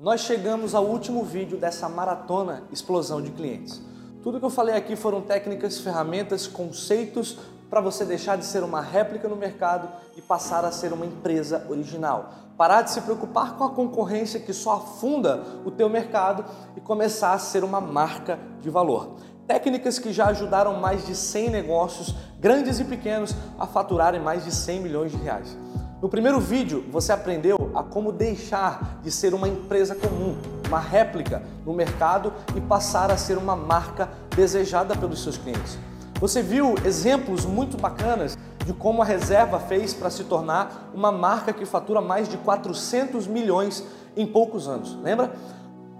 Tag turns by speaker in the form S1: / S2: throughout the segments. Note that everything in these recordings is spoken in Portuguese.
S1: Nós chegamos ao último vídeo dessa maratona explosão de clientes. Tudo que eu falei aqui foram técnicas, ferramentas, conceitos para você deixar de ser uma réplica no mercado e passar a ser uma empresa original. Parar de se preocupar com a concorrência que só afunda o teu mercado e começar a ser uma marca de valor. Técnicas que já ajudaram mais de 100 negócios, grandes e pequenos, a faturarem mais de 100 milhões de reais. No primeiro vídeo, você aprendeu a como deixar de ser uma empresa comum, uma réplica no mercado e passar a ser uma marca desejada pelos seus clientes. Você viu exemplos muito bacanas de como a Reserva fez para se tornar uma marca que fatura mais de 400 milhões em poucos anos, lembra?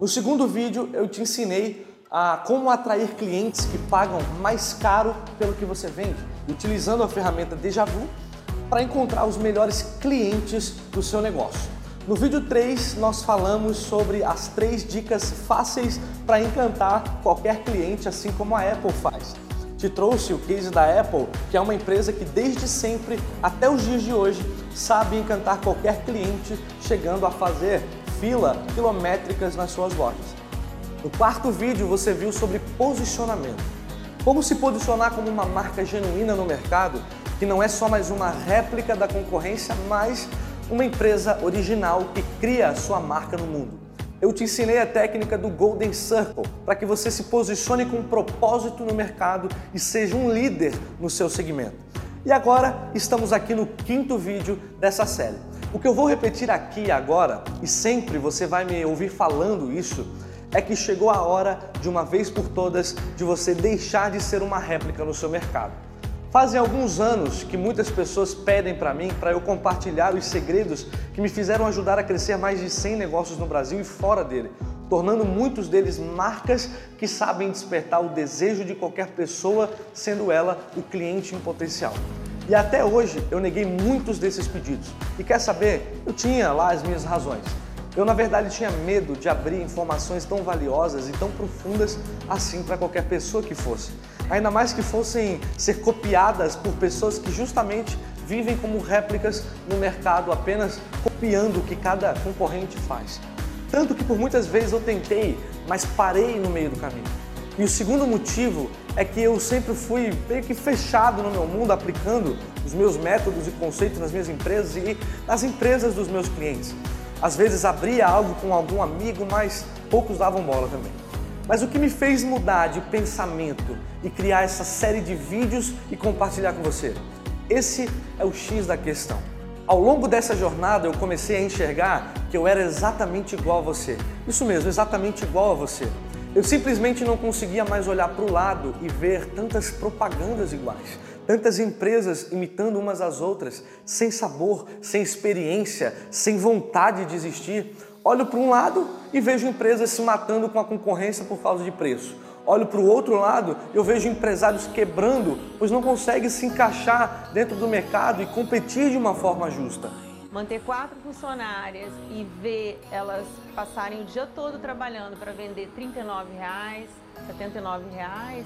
S1: No segundo vídeo, eu te ensinei a como atrair clientes que pagam mais caro pelo que você vende, utilizando a ferramenta Deja Vu para encontrar os melhores clientes do seu negócio. No vídeo 3, nós falamos sobre as três dicas fáceis para encantar qualquer cliente, assim como a Apple faz. Te trouxe o case da Apple, que é uma empresa que desde sempre, até os dias de hoje, sabe encantar qualquer cliente, chegando a fazer fila quilométricas nas suas lojas. No quarto vídeo, você viu sobre posicionamento. Como se posicionar como uma marca genuína no mercado que não é só mais uma réplica da concorrência, mas uma empresa original que cria a sua marca no mundo. Eu te ensinei a técnica do Golden Circle para que você se posicione com um propósito no mercado e seja um líder no seu segmento. E agora estamos aqui no quinto vídeo dessa série. O que eu vou repetir aqui agora, e sempre você vai me ouvir falando isso, é que chegou a hora, de uma vez por todas, de você deixar de ser uma réplica no seu mercado. Fazem alguns anos que muitas pessoas pedem para mim para eu compartilhar os segredos que me fizeram ajudar a crescer mais de 100 negócios no Brasil e fora dele, tornando muitos deles marcas que sabem despertar o desejo de qualquer pessoa, sendo ela o cliente em potencial. E até hoje eu neguei muitos desses pedidos. E quer saber? Eu tinha lá as minhas razões. Eu, na verdade, tinha medo de abrir informações tão valiosas e tão profundas assim para qualquer pessoa que fosse. Ainda mais que fossem ser copiadas por pessoas que justamente vivem como réplicas no mercado, apenas copiando o que cada concorrente faz. Tanto que por muitas vezes eu tentei, mas parei no meio do caminho. E o segundo motivo é que eu sempre fui meio que fechado no meu mundo, aplicando os meus métodos e conceitos nas minhas empresas e nas empresas dos meus clientes. Às vezes abria algo com algum amigo, mas poucos davam bola também. Mas o que me fez mudar de pensamento e criar essa série de vídeos e compartilhar com você? Esse é o X da questão. Ao longo dessa jornada eu comecei a enxergar que eu era exatamente igual a você. Isso mesmo, exatamente igual a você. Eu simplesmente não conseguia mais olhar para o lado e ver tantas propagandas iguais, tantas empresas imitando umas às outras, sem sabor, sem experiência, sem vontade de existir. Olho para um lado e vejo empresas se matando com a concorrência por causa de preço. Olho para o outro lado, eu vejo empresários quebrando, pois não conseguem se encaixar dentro do mercado e competir de uma forma justa
S2: manter quatro funcionárias e ver elas passarem o dia todo trabalhando para vender R$ 39, 79 reais,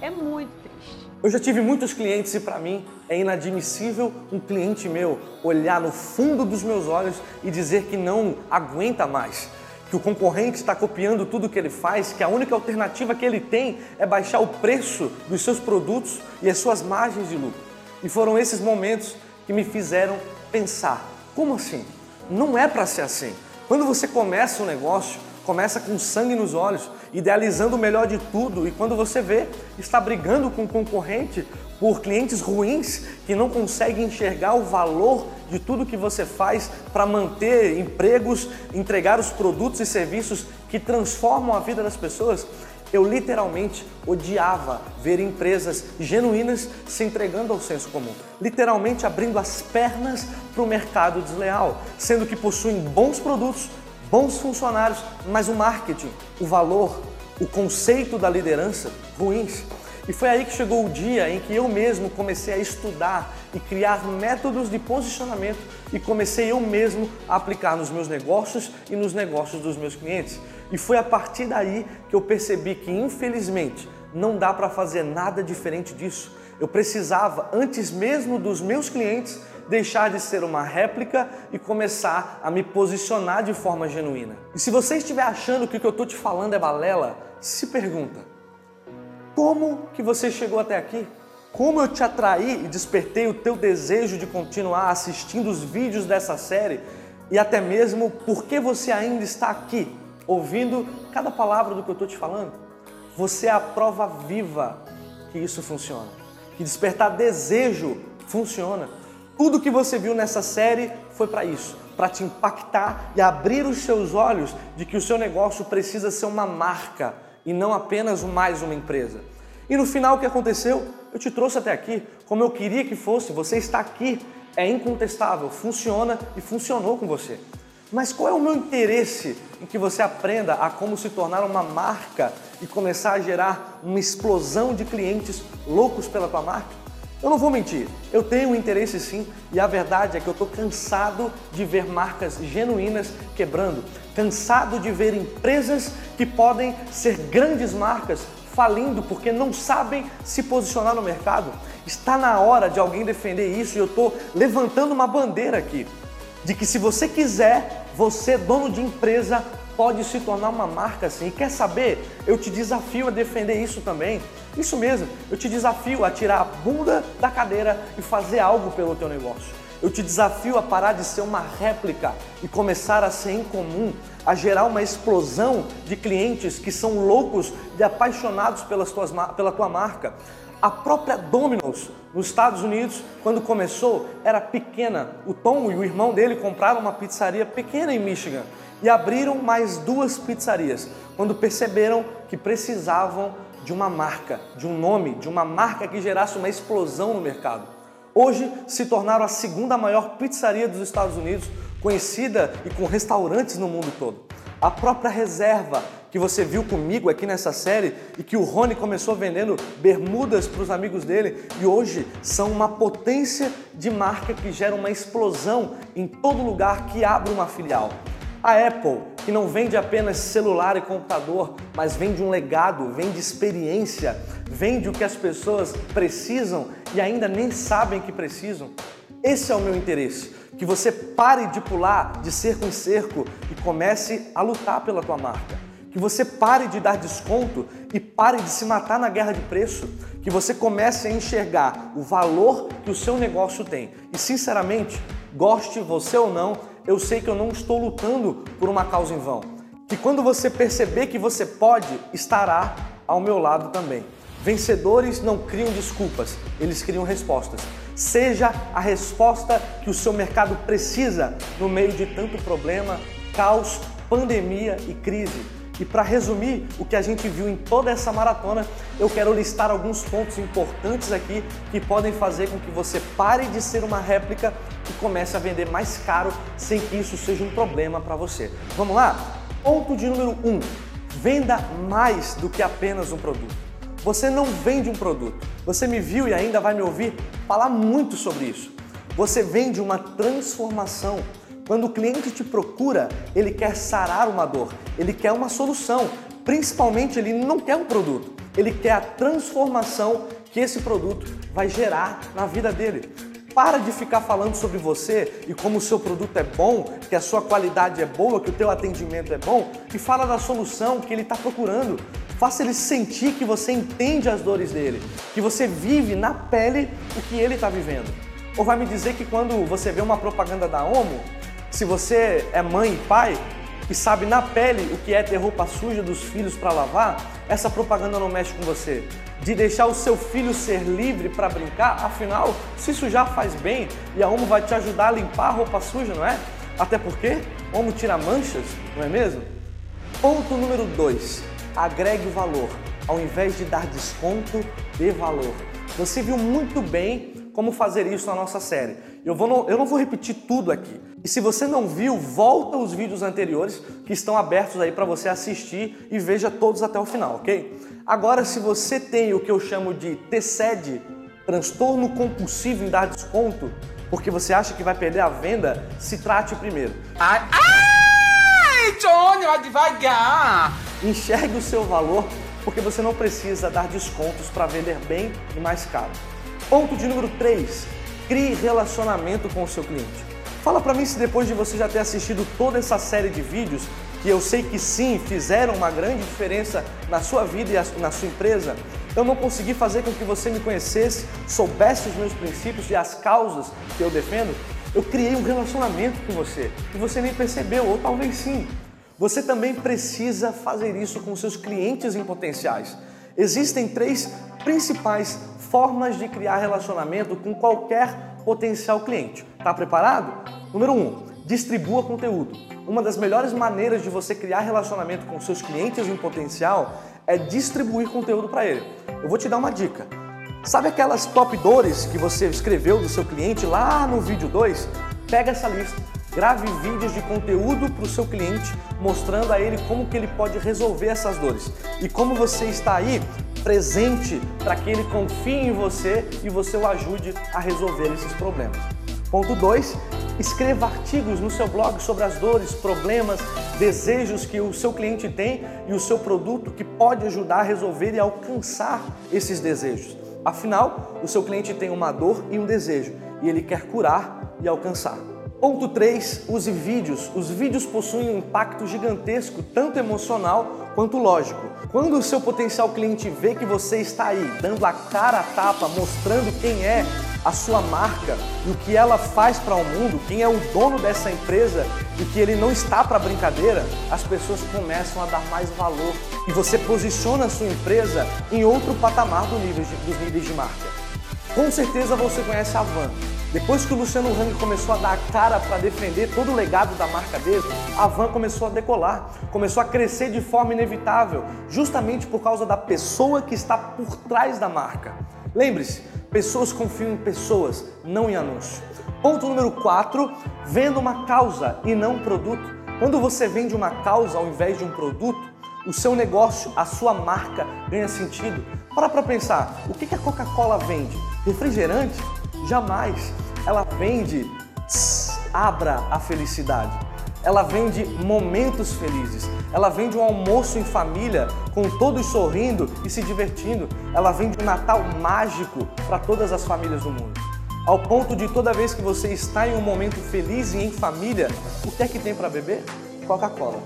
S2: é muito triste.
S1: Eu já tive muitos clientes e para mim é inadmissível um cliente meu olhar no fundo dos meus olhos e dizer que não aguenta mais. Que o concorrente está copiando tudo que ele faz, que a única alternativa que ele tem é baixar o preço dos seus produtos e as suas margens de lucro. E foram esses momentos que me fizeram pensar como assim? Não é para ser assim. Quando você começa um negócio, começa com sangue nos olhos, idealizando o melhor de tudo, e quando você vê, está brigando com o concorrente por clientes ruins que não conseguem enxergar o valor de tudo que você faz para manter empregos, entregar os produtos e serviços que transformam a vida das pessoas, eu literalmente odiava ver empresas genuínas se entregando ao senso comum, literalmente abrindo as pernas para o mercado desleal, sendo que possuem bons produtos, bons funcionários, mas o marketing, o valor, o conceito da liderança ruins. E foi aí que chegou o dia em que eu mesmo comecei a estudar e criar métodos de posicionamento e comecei eu mesmo a aplicar nos meus negócios e nos negócios dos meus clientes. E foi a partir daí que eu percebi que, infelizmente, não dá para fazer nada diferente disso. Eu precisava, antes mesmo dos meus clientes, deixar de ser uma réplica e começar a me posicionar de forma genuína. E se você estiver achando que o que eu estou te falando é balela, se pergunta: como que você chegou até aqui? Como eu te atraí e despertei o teu desejo de continuar assistindo os vídeos dessa série e até mesmo por que você ainda está aqui, ouvindo cada palavra do que eu estou te falando? Você é a prova viva que isso funciona. Que despertar desejo funciona. Tudo que você viu nessa série foi para isso, para te impactar e abrir os seus olhos de que o seu negócio precisa ser uma marca e não apenas mais uma empresa. E no final o que aconteceu? Eu te trouxe até aqui como eu queria que fosse, você está aqui, é incontestável, funciona e funcionou com você. Mas qual é o meu interesse em que você aprenda a como se tornar uma marca e começar a gerar uma explosão de clientes loucos pela tua marca? Eu não vou mentir, eu tenho um interesse sim, e a verdade é que eu estou cansado de ver marcas genuínas quebrando, cansado de ver empresas que podem ser grandes marcas falindo porque não sabem se posicionar no mercado. Está na hora de alguém defender isso e eu estou levantando uma bandeira aqui de que se você quiser, você, dono de empresa, pode se tornar uma marca assim. E quer saber? Eu te desafio a defender isso também. Isso mesmo, eu te desafio a tirar a bunda da cadeira e fazer algo pelo teu negócio. Eu te desafio a parar de ser uma réplica e começar a ser incomum, a gerar uma explosão de clientes que são loucos e apaixonados pelas tuas, pela tua marca. A própria Domino's nos Estados Unidos, quando começou, era pequena. O Tom e o irmão dele compraram uma pizzaria pequena em Michigan e abriram mais duas pizzarias quando perceberam que precisavam de uma marca, de um nome, de uma marca que gerasse uma explosão no mercado. Hoje se tornaram a segunda maior pizzaria dos Estados Unidos, conhecida e com restaurantes no mundo todo. A própria reserva que você viu comigo aqui nessa série e que o Rony começou vendendo bermudas para os amigos dele e hoje são uma potência de marca que gera uma explosão em todo lugar que abre uma filial. A Apple, que não vende apenas celular e computador, mas vende um legado, vende experiência, vende o que as pessoas precisam e ainda nem sabem que precisam. Esse é o meu interesse, que você pare de pular de cerco em cerco e comece a lutar pela tua marca. Que você pare de dar desconto e pare de se matar na guerra de preço. Que você comece a enxergar o valor que o seu negócio tem. E sinceramente, goste você ou não, eu sei que eu não estou lutando por uma causa em vão. Que quando você perceber que você pode, estará ao meu lado também. Vencedores não criam desculpas, eles criam respostas. Seja a resposta que o seu mercado precisa no meio de tanto problema, caos, pandemia e crise. E para resumir o que a gente viu em toda essa maratona, eu quero listar alguns pontos importantes aqui que podem fazer com que você pare de ser uma réplica e comece a vender mais caro sem que isso seja um problema para você. Vamos lá? Ponto de número 1. Um, venda mais do que apenas um produto. Você não vende um produto. Você me viu e ainda vai me ouvir falar muito sobre isso. Você vende uma transformação. Quando o cliente te procura, ele quer sarar uma dor, ele quer uma solução. Principalmente, ele não quer um produto, ele quer a transformação que esse produto vai gerar na vida dele. Para de ficar falando sobre você e como o seu produto é bom, que a sua qualidade é boa, que o teu atendimento é bom e fala da solução que ele está procurando. Faça ele sentir que você entende as dores dele, que você vive na pele o que ele está vivendo. Ou vai me dizer que quando você vê uma propaganda da Omo, se você é mãe e pai e sabe na pele o que é ter roupa suja dos filhos para lavar, essa propaganda não mexe com você. De deixar o seu filho ser livre para brincar, afinal, se já faz bem e a Omo vai te ajudar a limpar a roupa suja, não é? Até porque Omo tira manchas, não é mesmo? Ponto número 2. Agregue valor. Ao invés de dar desconto, dê valor. Você viu muito bem como fazer isso na nossa série. Eu, vou não, eu não vou repetir tudo aqui. E se você não viu, volta os vídeos anteriores que estão abertos aí para você assistir e veja todos até o final, ok? Agora, se você tem o que eu chamo de TCED, transtorno compulsivo em dar desconto, porque você acha que vai perder a venda, se trate primeiro.
S3: Ai, ai Johnny, vai devagar!
S1: Enxergue o seu valor, porque você não precisa dar descontos para vender bem e mais caro. Ponto de número 3, crie relacionamento com o seu cliente. Fala para mim se depois de você já ter assistido toda essa série de vídeos, que eu sei que sim, fizeram uma grande diferença na sua vida e na sua empresa, eu não consegui fazer com que você me conhecesse, soubesse os meus princípios e as causas que eu defendo, eu criei um relacionamento com você e você nem percebeu, ou talvez sim. Você também precisa fazer isso com seus clientes em potenciais. Existem três principais formas de criar relacionamento com qualquer potencial cliente. Está preparado? Número um, distribua conteúdo. Uma das melhores maneiras de você criar relacionamento com seus clientes em potencial é distribuir conteúdo para ele. Eu vou te dar uma dica. Sabe aquelas top dores que você escreveu do seu cliente lá no vídeo 2? Pega essa lista Grave vídeos de conteúdo para o seu cliente, mostrando a ele como que ele pode resolver essas dores e como você está aí presente para que ele confie em você e você o ajude a resolver esses problemas. Ponto 2. Escreva artigos no seu blog sobre as dores, problemas, desejos que o seu cliente tem e o seu produto que pode ajudar a resolver e alcançar esses desejos. Afinal, o seu cliente tem uma dor e um desejo e ele quer curar e alcançar. Ponto 3, use vídeos. Os vídeos possuem um impacto gigantesco, tanto emocional quanto lógico. Quando o seu potencial cliente vê que você está aí, dando a cara a tapa, mostrando quem é a sua marca e o que ela faz para o mundo, quem é o dono dessa empresa e que ele não está para brincadeira, as pessoas começam a dar mais valor e você posiciona a sua empresa em outro patamar do nível de, dos níveis de marca. Com certeza você conhece a Van. Depois que o Luciano Hang começou a dar a cara para defender todo o legado da marca dele, a Van começou a decolar, começou a crescer de forma inevitável, justamente por causa da pessoa que está por trás da marca. Lembre-se, pessoas confiam em pessoas, não em anúncio. Ponto número 4, venda uma causa e não um produto. Quando você vende uma causa ao invés de um produto, o seu negócio, a sua marca ganha sentido. Para para pensar, o que a Coca-Cola vende? Refrigerante? Jamais. Ela vende abra a felicidade. Ela vende momentos felizes. Ela vende um almoço em família com todos sorrindo e se divertindo. Ela vende um Natal mágico para todas as famílias do mundo. Ao ponto de toda vez que você está em um momento feliz e em família, o que é que tem para beber? Coca-Cola.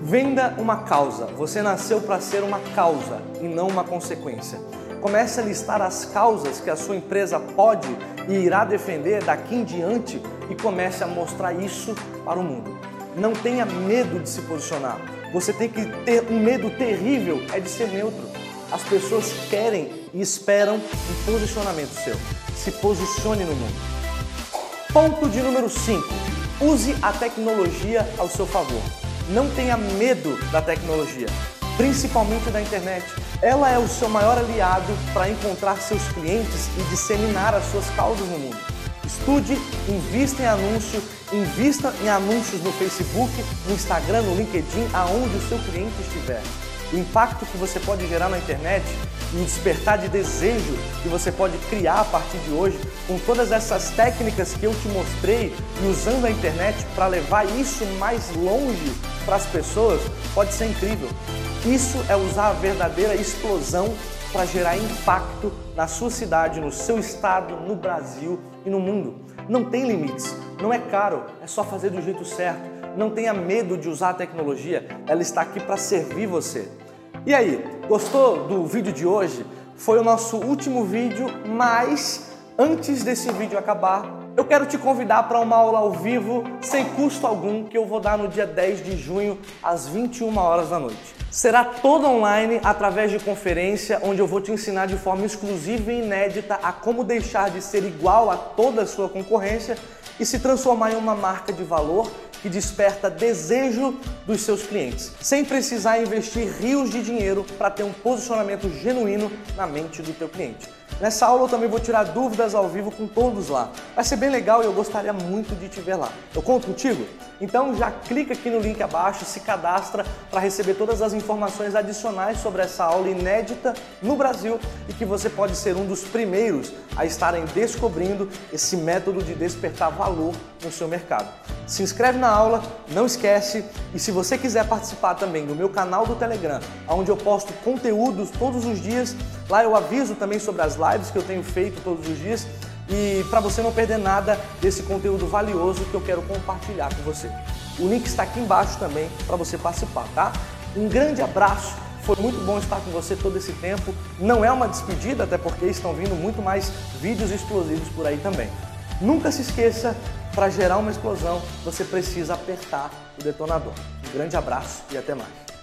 S1: Venda uma causa. Você nasceu para ser uma causa e não uma consequência. Comece a listar as causas que a sua empresa pode e irá defender daqui em diante e comece a mostrar isso para o mundo. Não tenha medo de se posicionar. Você tem que ter um medo terrível é de ser neutro. As pessoas querem e esperam um posicionamento seu. Se posicione no mundo. Ponto de número 5. Use a tecnologia ao seu favor. Não tenha medo da tecnologia principalmente da internet. Ela é o seu maior aliado para encontrar seus clientes e disseminar as suas causas no mundo. Estude, invista em anúncio, invista em anúncios no Facebook, no Instagram, no LinkedIn, aonde o seu cliente estiver. O impacto que você pode gerar na internet e o despertar de desejo que você pode criar a partir de hoje com todas essas técnicas que eu te mostrei e usando a internet para levar isso mais longe para as pessoas pode ser incrível. Isso é usar a verdadeira explosão para gerar impacto na sua cidade, no seu estado, no Brasil e no mundo. Não tem limites, não é caro, é só fazer do jeito certo. Não tenha medo de usar a tecnologia, ela está aqui para servir você. E aí, gostou do vídeo de hoje? Foi o nosso último vídeo, mas antes desse vídeo acabar, eu quero te convidar para uma aula ao vivo, sem custo algum, que eu vou dar no dia 10 de junho, às 21 horas da noite. Será toda online através de conferência, onde eu vou te ensinar de forma exclusiva e inédita a como deixar de ser igual a toda a sua concorrência e se transformar em uma marca de valor que desperta desejo dos seus clientes, sem precisar investir rios de dinheiro para ter um posicionamento genuíno na mente do teu cliente. Nessa aula eu também vou tirar dúvidas ao vivo com todos lá. Vai ser bem legal e eu gostaria muito de te ver lá. Eu conto contigo? Então já clica aqui no link abaixo, se cadastra para receber todas as informações adicionais sobre essa aula inédita no Brasil e que você pode ser um dos primeiros a estarem descobrindo esse método de despertar valor no seu mercado. Se inscreve na aula, não esquece, E se você quiser participar também do meu canal do Telegram, onde eu posto conteúdos todos os dias, lá eu aviso também sobre as lives que eu tenho feito todos os dias e para você não perder nada desse conteúdo valioso que eu quero compartilhar com você. O link está aqui embaixo também para você participar, tá? Um grande abraço. Foi muito bom estar com você todo esse tempo. Não é uma despedida, até porque estão vindo muito mais vídeos explosivos por aí também. Nunca se esqueça, para gerar uma explosão, você precisa apertar o detonador. Um grande abraço e até mais.